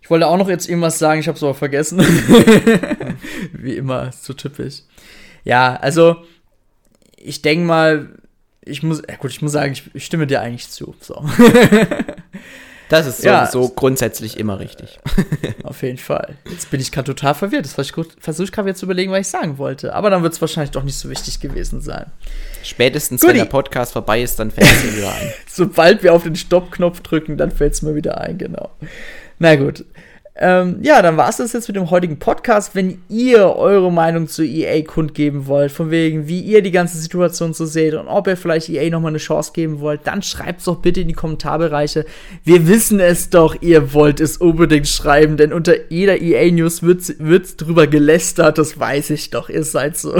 Ich wollte auch noch jetzt irgendwas sagen, ich habe es aber vergessen. Wie immer, so typisch. Ja, also ich denke mal, ich muss, ja gut, ich muss sagen, ich, ich stimme dir eigentlich zu. So. Das ist sowieso ja. grundsätzlich immer richtig. Auf jeden Fall. Jetzt bin ich gerade total verwirrt. Das versuche ich gerade jetzt zu überlegen, was ich sagen wollte. Aber dann wird es wahrscheinlich doch nicht so wichtig gewesen sein. Spätestens, Goodie. wenn der Podcast vorbei ist, dann fällt es mir wieder ein. Sobald wir auf den Stoppknopf drücken, dann fällt es mir wieder ein, genau. Na gut. Ähm, ja, dann war es das jetzt mit dem heutigen Podcast. Wenn ihr eure Meinung zu EA kundgeben wollt, von wegen, wie ihr die ganze Situation so seht und ob ihr vielleicht EA nochmal eine Chance geben wollt, dann schreibt es doch bitte in die Kommentarbereiche. Wir wissen es doch, ihr wollt es unbedingt schreiben, denn unter jeder EA-News wird, wird drüber gelästert, das weiß ich doch, ihr seid so.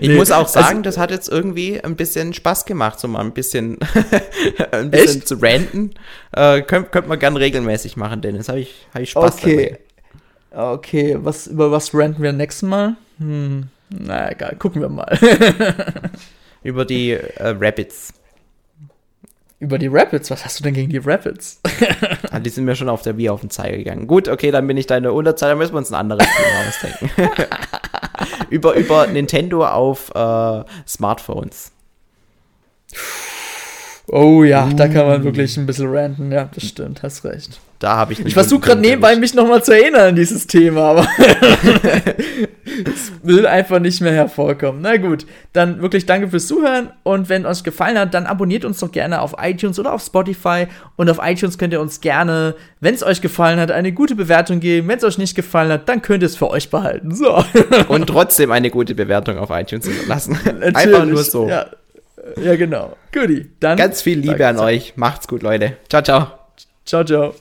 ich nee, muss auch also sagen, also, das hat jetzt irgendwie ein bisschen Spaß gemacht, so mal ein bisschen, ein bisschen echt? zu ranten. Äh, Könnte könnt man gern regelmäßig machen, Dennis. Habe ich, hab ich Spaß okay. dabei. Okay, was, über was ranten wir nächstes Mal? Hm, na egal, gucken wir mal. über die äh, Rapids. Über die Rapids? Was hast du denn gegen die Rapids? ah, die sind mir schon auf der Wii auf den Zeiger gegangen. Gut, okay, dann bin ich deine Unterzahl, dann müssen wir uns ein anderes Thema ausdenken. über, über Nintendo auf äh, Smartphones. Oh ja, da kann man wirklich ein bisschen ranten. Ja, das stimmt, hast recht. Da habe ich Ich versuche gerade nebenbei mich nochmal zu erinnern an dieses Thema, aber es will einfach nicht mehr hervorkommen. Na gut, dann wirklich danke fürs Zuhören und wenn euch gefallen hat, dann abonniert uns doch gerne auf iTunes oder auf Spotify und auf iTunes könnt ihr uns gerne, wenn es euch gefallen hat, eine gute Bewertung geben. Wenn es euch nicht gefallen hat, dann könnt ihr es für euch behalten. So. Und trotzdem eine gute Bewertung auf iTunes lassen. Einfach nur so. Ja. Ja, genau. Goodie. Dann. Ganz viel Liebe an euch. Macht's gut, Leute. Ciao, ciao. Ciao, ciao.